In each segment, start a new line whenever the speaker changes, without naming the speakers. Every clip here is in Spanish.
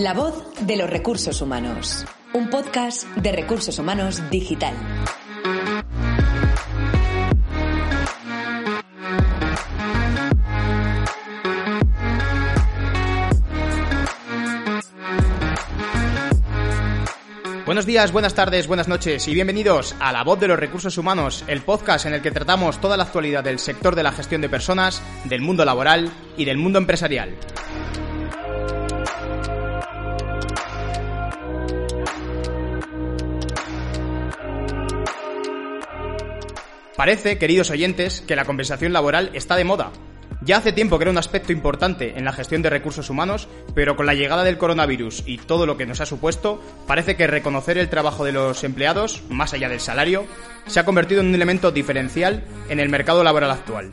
La voz de los recursos humanos. Un podcast de recursos humanos digital.
Buenos días, buenas tardes, buenas noches y bienvenidos a La Voz de los Recursos Humanos, el podcast en el que tratamos toda la actualidad del sector de la gestión de personas, del mundo laboral y del mundo empresarial. Parece, queridos oyentes, que la compensación laboral está de moda. Ya hace tiempo que era un aspecto importante en la gestión de recursos humanos, pero con la llegada del coronavirus y todo lo que nos ha supuesto, parece que reconocer el trabajo de los empleados, más allá del salario, se ha convertido en un elemento diferencial en el mercado laboral actual.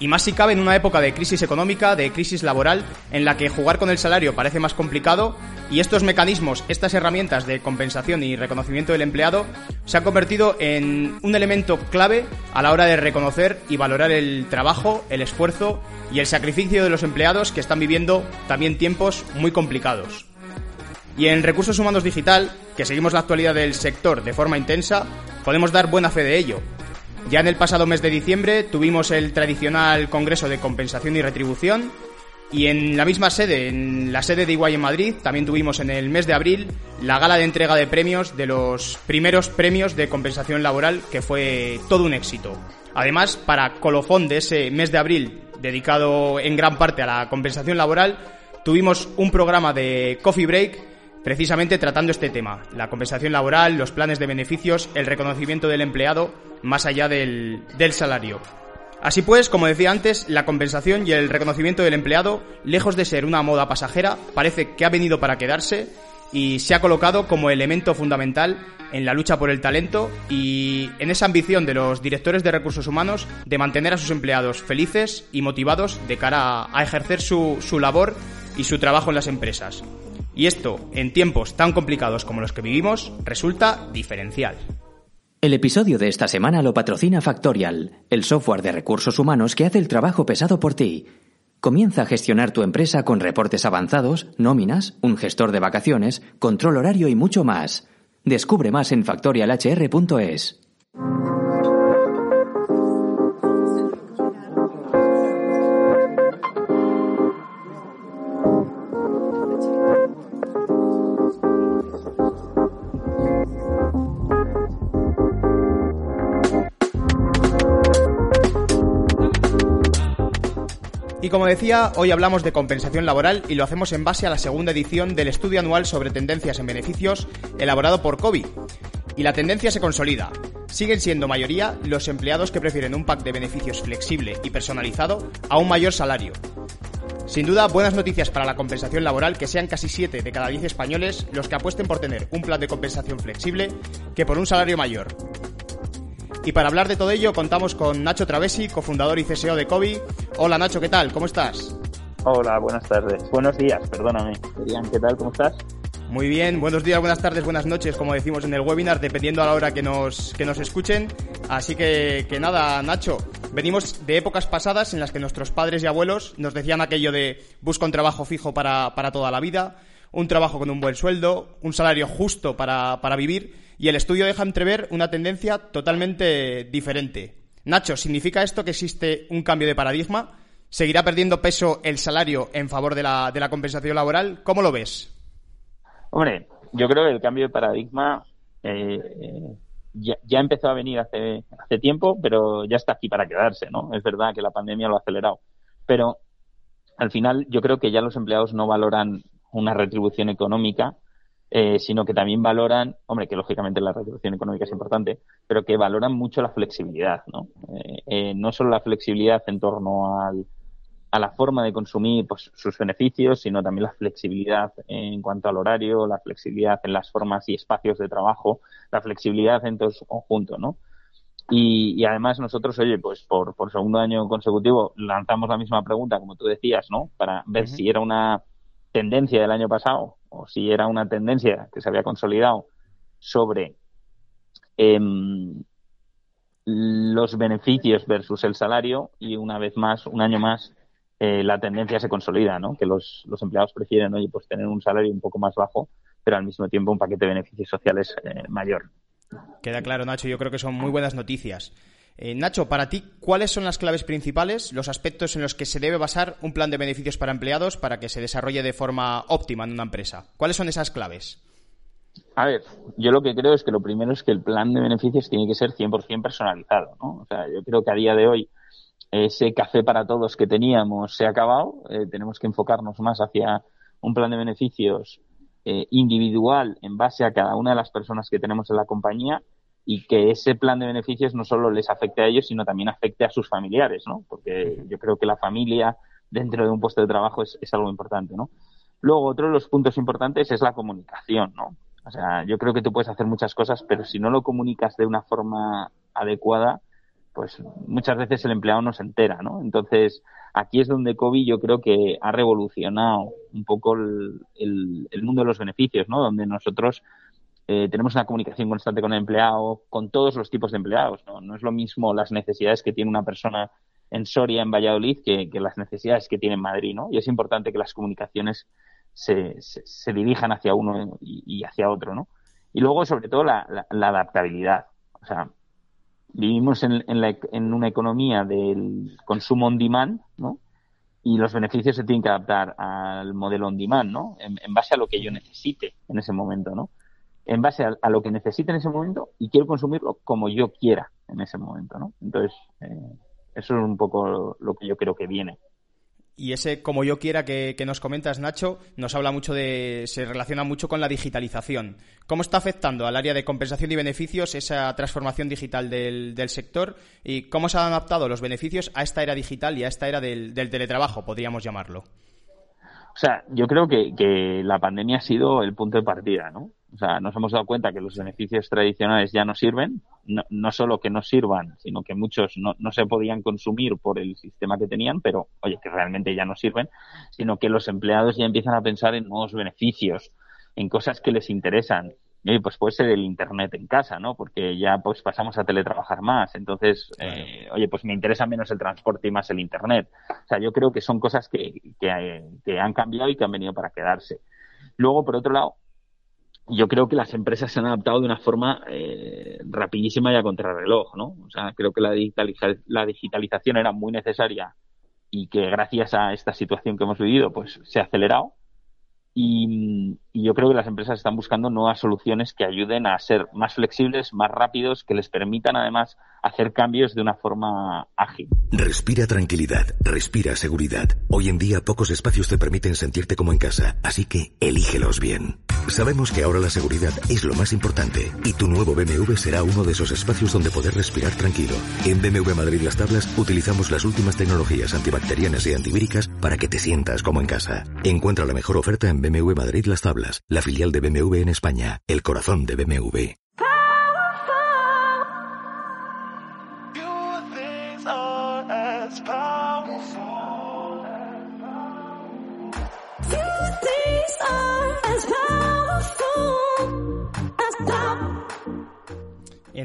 Y más si cabe en una época de crisis económica, de crisis laboral, en la que jugar con el salario parece más complicado y estos mecanismos, estas herramientas de compensación y reconocimiento del empleado se han convertido en un elemento clave a la hora de reconocer y valorar el trabajo, el esfuerzo y el sacrificio de los empleados que están viviendo también tiempos muy complicados. Y en Recursos Humanos Digital, que seguimos la actualidad del sector de forma intensa, podemos dar buena fe de ello, ya en el pasado mes de diciembre tuvimos el tradicional Congreso de Compensación y Retribución y en la misma sede, en la sede de Iguay en Madrid, también tuvimos en el mes de abril la gala de entrega de premios de los primeros premios de compensación laboral, que fue todo un éxito. Además, para colofón de ese mes de abril, dedicado en gran parte a la compensación laboral, tuvimos un programa de Coffee Break precisamente tratando este tema, la compensación laboral, los planes de beneficios, el reconocimiento del empleado más allá del, salario. Así pues, como decía antes, la compensación y el reconocimiento del empleado, lejos de ser una moda pasajera, parece que ha venido para quedarse y se ha colocado como elemento fundamental en la lucha por el talento y en esa ambición de los directores de recursos humanos de mantener a sus empleados felices y motivados de cara a, ejercer su, su labor y su trabajo en las empresas. Y esto, en tiempos tan complicados como los que vivimos, resulta diferencial.
El episodio de esta semana lo patrocina Factorial, el software de recursos humanos que hace el trabajo pesado por ti. Comienza a gestionar tu empresa con reportes avanzados, nóminas, un gestor de vacaciones, control horario y mucho más. Descubre más en factorialhr.es.
Y como decía, hoy hablamos de compensación laboral y lo hacemos en base a la segunda edición del estudio anual sobre tendencias en beneficios elaborado por COVID. Y la tendencia se consolida. Siguen siendo mayoría los empleados que prefieren un pack de beneficios flexible y personalizado a un mayor salario. Sin duda, buenas noticias para la compensación laboral que sean casi 7 de cada 10 españoles los que apuesten por tener un plan de compensación flexible que por un salario mayor. Y para hablar de todo ello contamos con Nacho Travesi, cofundador y CSO de COVID. Hola Nacho, ¿qué tal? ¿Cómo estás?
Hola, buenas tardes. Buenos días, perdóname. ¿qué tal? ¿Cómo estás?
Muy bien, buenos días, buenas tardes, buenas noches, como decimos en el webinar, dependiendo a la hora que nos, que nos escuchen. Así que, que nada, Nacho, venimos de épocas pasadas en las que nuestros padres y abuelos nos decían aquello de busca un trabajo fijo para, para toda la vida, un trabajo con un buen sueldo, un salario justo para, para vivir y el estudio deja entrever una tendencia totalmente diferente. Nacho, ¿significa esto que existe un cambio de paradigma? ¿Seguirá perdiendo peso el salario en favor de la, de la compensación laboral? ¿Cómo lo ves?
Hombre, yo creo que el cambio de paradigma eh, ya, ya, empezó a venir hace, hace tiempo, pero ya está aquí para quedarse, ¿no? Es verdad que la pandemia lo ha acelerado. Pero al final yo creo que ya los empleados no valoran una retribución económica, eh, sino que también valoran, hombre, que lógicamente la retribución económica es importante, pero que valoran mucho la flexibilidad, ¿no? Eh, eh, no solo la flexibilidad en torno al, a la forma de consumir pues, sus beneficios, sino también la flexibilidad en cuanto al horario, la flexibilidad en las formas y espacios de trabajo, la flexibilidad en todo su conjunto, ¿no? Y, y, además nosotros, oye, pues por, por segundo año consecutivo lanzamos la misma pregunta, como tú decías, ¿no? Para ver si era una tendencia del año pasado o si era una tendencia que se había consolidado sobre em, los beneficios versus el salario y una vez más, un año más, eh, la tendencia se consolida, ¿no? Que los, los empleados prefieren, oye, pues tener un salario un poco más bajo, pero al mismo tiempo un paquete de beneficios sociales eh, mayor.
Queda claro, Nacho, yo creo que son muy buenas noticias. Eh, Nacho, para ti, ¿cuáles son las claves principales, los aspectos en los que se debe basar un plan de beneficios para empleados para que se desarrolle de forma óptima en una empresa? ¿Cuáles son esas claves?
A ver, yo lo que creo es que lo primero es que el plan de beneficios tiene que ser 100% personalizado, ¿no? O sea, yo creo que a día de hoy ese café para todos que teníamos se ha acabado, eh, tenemos que enfocarnos más hacia un plan de beneficios eh, individual en base a cada una de las personas que tenemos en la compañía y que ese plan de beneficios no solo les afecte a ellos, sino también afecte a sus familiares, ¿no? Porque yo creo que la familia dentro de un puesto de trabajo es, algo importante, ¿no? Luego, otro de los puntos importantes es la comunicación, ¿no? O sea, yo creo que tú puedes hacer muchas cosas, pero si no lo comunicas de una forma adecuada, pues muchas veces el empleado no se entera, ¿no? Entonces, aquí es donde COVID yo creo que ha revolucionado un poco el, el mundo de los beneficios, ¿no? Donde nosotros eh, tenemos una comunicación constante con el empleado, con todos los tipos de empleados. ¿no? no es lo mismo las necesidades que tiene una persona en Soria, en Valladolid, que, las necesidades que tiene en Madrid. ¿no? Y es importante que las comunicaciones se, se, dirijan hacia uno y, hacia otro. ¿no? Y luego, sobre todo, la, adaptabilidad. O sea, vivimos en, en, una economía del consumo on demand, ¿no? Y los beneficios se tienen que adaptar al modelo on demand, ¿no? En, en base a lo que yo necesite en ese momento, ¿no? En base a, lo que necesite en ese momento y quiero consumirlo como yo quiera en ese momento, ¿no? Entonces, eh, eso es un poco lo, que yo creo que viene.
Y ese como yo quiera que, nos comentas, Nacho, nos habla mucho de. se relaciona mucho con la digitalización. ¿Cómo está afectando al área de compensación y beneficios esa transformación digital del, sector? ¿Y cómo se han adaptado los beneficios a esta era digital y a esta era del, del teletrabajo, podríamos llamarlo?
O sea, yo creo que, que la pandemia ha sido el punto de partida, ¿no? O sea, nos hemos dado cuenta que los beneficios tradicionales ya no sirven, no, no solo que no sirvan, sino que muchos no, no, se podían consumir por el sistema que tenían, pero oye, que realmente ya no sirven, sino que los empleados ya empiezan a pensar en nuevos beneficios, en cosas que les interesan. Y pues puede ser el internet en casa, ¿no? Porque ya pues pasamos a teletrabajar más. Entonces, eh, oye, pues me interesa menos el transporte y más el internet. O sea, yo creo que son cosas que, que, que han cambiado y que han venido para quedarse. Luego, por otro lado, yo creo que las empresas se han adaptado de una forma eh, rapidísima y a contrarreloj, ¿no? O sea, creo que la, la digitalización era muy necesaria y que gracias a esta situación que hemos vivido, pues se ha acelerado. Y, yo creo que las empresas están buscando nuevas soluciones que ayuden a ser más flexibles, más rápidos, que les permitan además hacer cambios de una forma ágil.
Respira tranquilidad, respira seguridad. Hoy en día pocos espacios te permiten sentirte como en casa, así que elígelos bien. Sabemos que ahora la seguridad es lo más importante y tu nuevo BMW será uno de esos espacios donde poder respirar tranquilo. En BMW Madrid Las Tablas utilizamos las últimas tecnologías antibacterianas y antivíricas para que te sientas como en casa. Encuentra la mejor oferta en BMW Madrid Las Tablas, la filial de BMW en España, el corazón de BMW.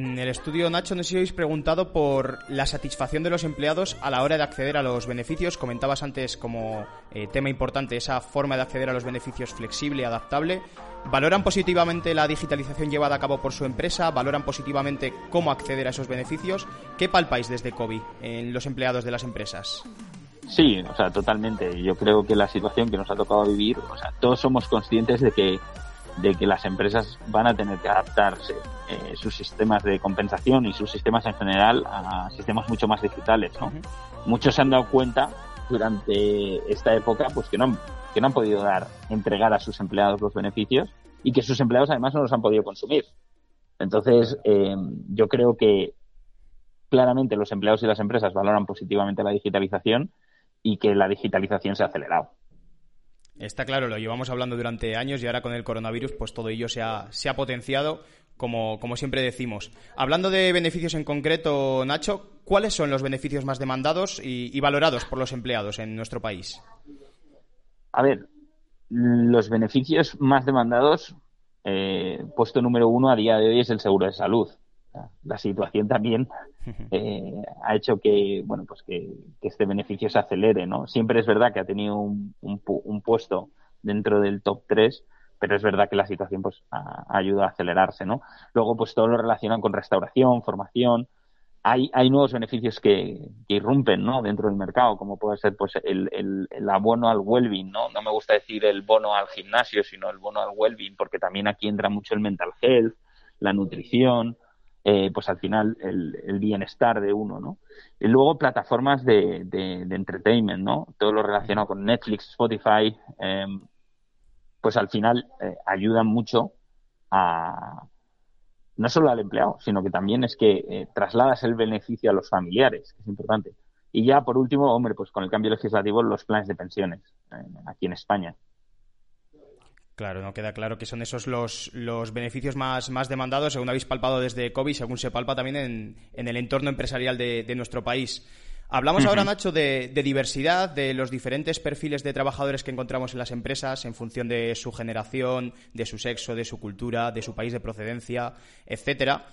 En el estudio, Nacho, no sé si habéis preguntado por la satisfacción de los empleados a la hora de acceder a los beneficios. Comentabas antes como eh, tema importante esa forma de acceder a los beneficios flexible adaptable. ¿Valoran positivamente la digitalización llevada a cabo por su empresa? ¿Valoran positivamente cómo acceder a esos beneficios? ¿Qué palpáis desde COVID en los empleados de las empresas?
Sí, o sea, totalmente. Yo creo que la situación que nos ha tocado vivir, o sea, todos somos conscientes de que de que las empresas van a tener que adaptarse eh, sus sistemas de compensación y sus sistemas en general a sistemas mucho más digitales, ¿no? Muchos se han dado cuenta durante esta época pues que no, han, que no han podido dar, entregar a sus empleados los beneficios y que sus empleados además no los han podido consumir. Entonces, eh, yo creo que claramente los empleados y las empresas valoran positivamente la digitalización y que la digitalización se ha acelerado.
Está claro, lo llevamos hablando durante años y ahora con el coronavirus pues todo ello se ha, potenciado, como, siempre decimos. Hablando de beneficios en concreto, Nacho, ¿cuáles son los beneficios más demandados y, valorados por los empleados en nuestro país?
A ver, los beneficios más demandados, eh, puesto número uno a día de hoy es el seguro de salud. La situación también eh, ha hecho que, bueno, pues que, este beneficio se acelere, ¿no? Siempre es verdad que ha tenido un, un, puesto dentro del top 3, pero es verdad que la situación pues ha, ayudado a acelerarse, ¿no? Luego, pues todo lo relacionado con restauración, formación, hay, hay nuevos beneficios que, irrumpen ¿no? dentro del mercado, como puede ser pues el, el, abono al well-being, ¿no? No me gusta decir el bono al gimnasio, sino el bono al well-being, porque también aquí entra mucho el mental health, la nutrición, eh, pues al final el, bienestar de uno, ¿no? Y luego plataformas de, de, entertainment, ¿no? Todo lo relacionado con Netflix, Spotify, em, pues al final eh, ayudan mucho a, no solo al empleado, sino que también es que eh, trasladas el beneficio a los familiares, que es importante. Y ya, por último, hombre, pues con el cambio legislativo, los planes de pensiones eh, aquí en España.
Claro, no queda claro que son esos los, los beneficios más, más demandados, según habéis palpado desde COVID, según se palpa también en, en el entorno empresarial de, de nuestro país. Hablamos ahora, Nacho, de, diversidad, de los diferentes perfiles de trabajadores que encontramos en las empresas en función de su generación, de su sexo, de su cultura, de su país de procedencia, etcétera.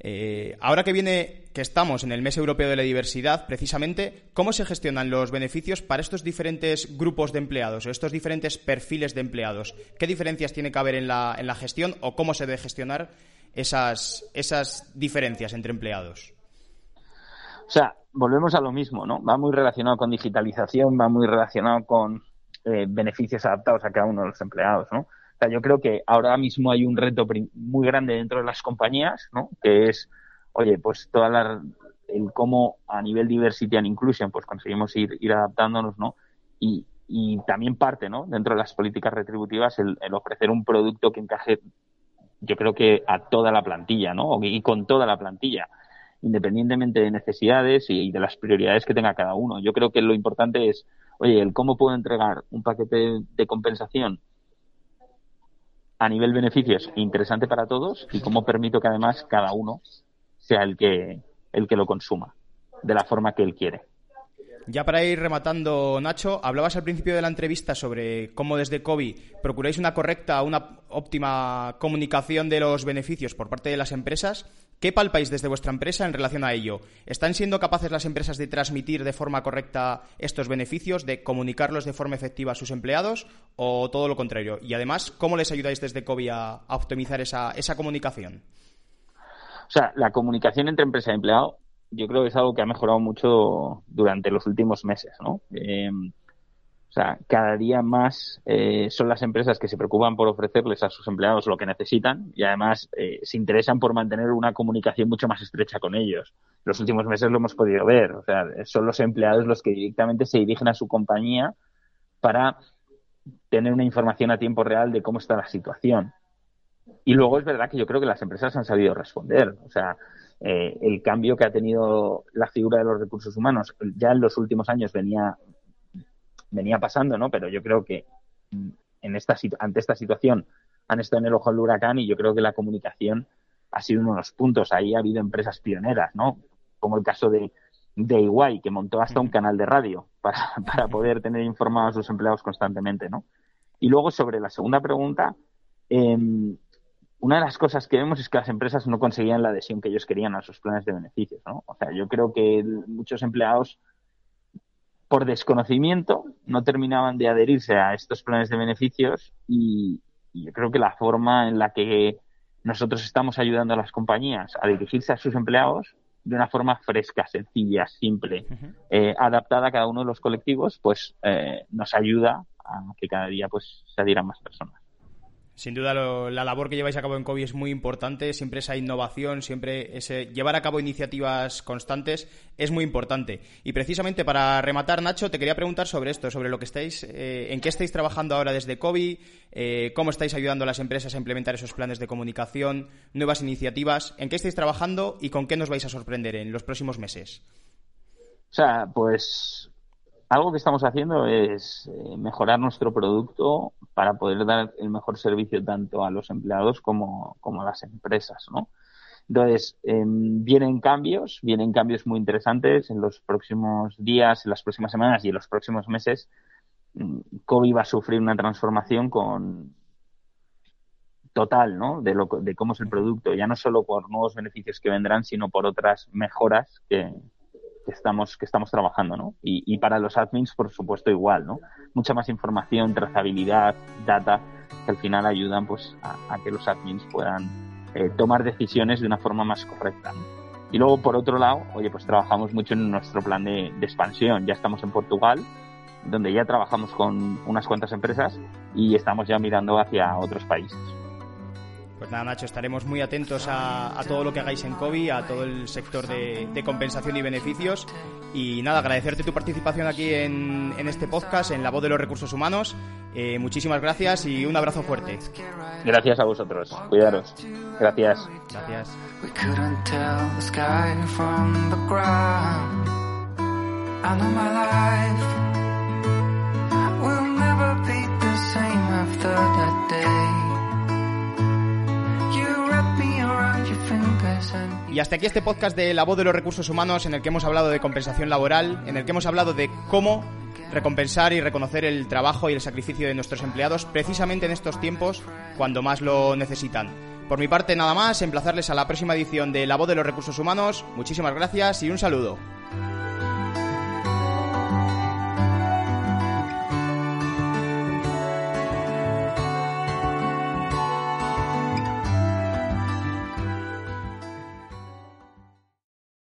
Eh, ahora que viene, que estamos en el mes europeo de la diversidad, precisamente, ¿cómo se gestionan los beneficios para estos diferentes grupos de empleados o estos diferentes perfiles de empleados? ¿Qué diferencias tiene que haber en la, en la gestión o cómo se debe gestionar esas, esas diferencias entre empleados?
O sea, volvemos a lo mismo, ¿no? Va muy relacionado con digitalización, va muy relacionado con eh, beneficios adaptados a cada uno de los empleados, ¿no? Yo creo que ahora mismo hay un reto muy grande dentro de las compañías, ¿no? Que es, oye, pues toda la, el cómo a nivel diversity and inclusion, pues conseguimos ir, adaptándonos, ¿no? Y, también parte, ¿no? Dentro de las políticas retributivas, el, el ofrecer un producto que encaje, yo creo que a toda la plantilla, ¿no? Y con toda la plantilla independientemente de necesidades y de las prioridades que tenga cada uno. Yo creo que lo importante es, oye, el cómo puedo entregar un paquete de compensación a nivel beneficios interesante para todos y cómo permito que además cada uno sea el que el que lo consuma de la forma que él quiere.
Ya para ir rematando, Nacho, hablabas al principio de la entrevista sobre cómo desde COVID procuráis una correcta, una óptima comunicación de los beneficios por parte de las empresas. ¿Qué palpáis desde vuestra empresa en relación a ello? ¿Están siendo capaces las empresas de transmitir de forma correcta estos beneficios, de comunicarlos de forma efectiva a sus empleados o todo lo contrario? Y además, ¿cómo les ayudáis desde COVID a, optimizar esa, esa comunicación?
O sea, la comunicación entre empresa y empleado yo creo que es algo que ha mejorado mucho durante los últimos meses, ¿no? Eh, o sea, cada día más eh, son las empresas que se preocupan por ofrecerles a sus empleados lo que necesitan y además eh, se interesan por mantener una comunicación mucho más estrecha con ellos. Los últimos meses lo hemos podido ver, o sea, son los empleados los que directamente se dirigen a su compañía para tener una información a tiempo real de cómo está la situación. Y luego es verdad que yo creo que las empresas han sabido responder. O sea, eh, el cambio que ha tenido la figura de los recursos humanos ya en los últimos años venía venía pasando, ¿no? Pero yo creo que en esta ante esta situación han estado en el ojo del huracán y yo creo que la comunicación ha sido uno de los puntos. Ahí ha habido empresas pioneras, ¿no? Como el caso de, de Iguay, que montó hasta un canal de radio para, para poder tener informados a sus empleados constantemente, ¿no? Y luego sobre la segunda pregunta, eh, una de las cosas que vemos es que las empresas no conseguían la adhesión que ellos querían a sus planes de beneficios, ¿no? O sea, yo creo que muchos empleados, por desconocimiento, no terminaban de adherirse a estos planes de beneficios y, yo creo que la forma en la que nosotros estamos ayudando a las compañías a dirigirse a sus empleados de una forma fresca, sencilla, simple, eh, adaptada a cada uno de los colectivos, pues eh, nos ayuda a que cada día pues se adhieran más personas.
Sin duda, la labor que lleváis a cabo en COVID es muy importante. Siempre esa innovación, siempre ese llevar a cabo iniciativas constantes es muy importante. Y precisamente para rematar, Nacho, te quería preguntar sobre esto, sobre lo que estáis, eh, en qué estáis trabajando ahora desde COVID, eh, cómo estáis ayudando a las empresas a implementar esos planes de comunicación, nuevas iniciativas, en qué estáis trabajando y con qué nos vais a sorprender en los próximos meses.
O sea, pues algo que estamos haciendo es eh, mejorar nuestro producto para poder dar el mejor servicio tanto a los empleados como, a las empresas, ¿no? Entonces, em, vienen cambios, vienen cambios muy interesantes en los próximos días, en las próximas semanas y en los próximos meses. Mm, COVID va a sufrir una transformación con, total, ¿no? De, lo, de cómo es el producto, ya no solo por nuevos beneficios que vendrán, sino por otras mejoras que, que estamos, que estamos trabajando, ¿no? Y, y, para los admins, por supuesto, igual, ¿no? Mucha más información, trazabilidad, data, que al final ayudan, pues, a, que los admins puedan eh, tomar decisiones de una forma más correcta. Y luego, por otro lado, oye, pues trabajamos mucho en nuestro plan de, de expansión. Ya estamos en Portugal, donde ya trabajamos con unas cuantas empresas y estamos ya mirando hacia otros países.
Pues nada, Nacho, estaremos muy atentos a, a, todo lo que hagáis en COVID, a todo el sector de, de, compensación y beneficios. Y nada, agradecerte tu participación aquí en, en este podcast, en La Voz de los Recursos Humanos. Eh, muchísimas gracias y un abrazo fuerte.
Gracias a vosotros. Cuidaros. Gracias.
Gracias. Y hasta aquí este podcast de La Voz de los Recursos Humanos en el que hemos hablado de compensación laboral, en el que hemos hablado de cómo recompensar y reconocer el trabajo y el sacrificio de nuestros empleados precisamente en estos tiempos cuando más lo necesitan. Por mi parte nada más, emplazarles a la próxima edición de La Voz de los Recursos Humanos. Muchísimas gracias y un saludo.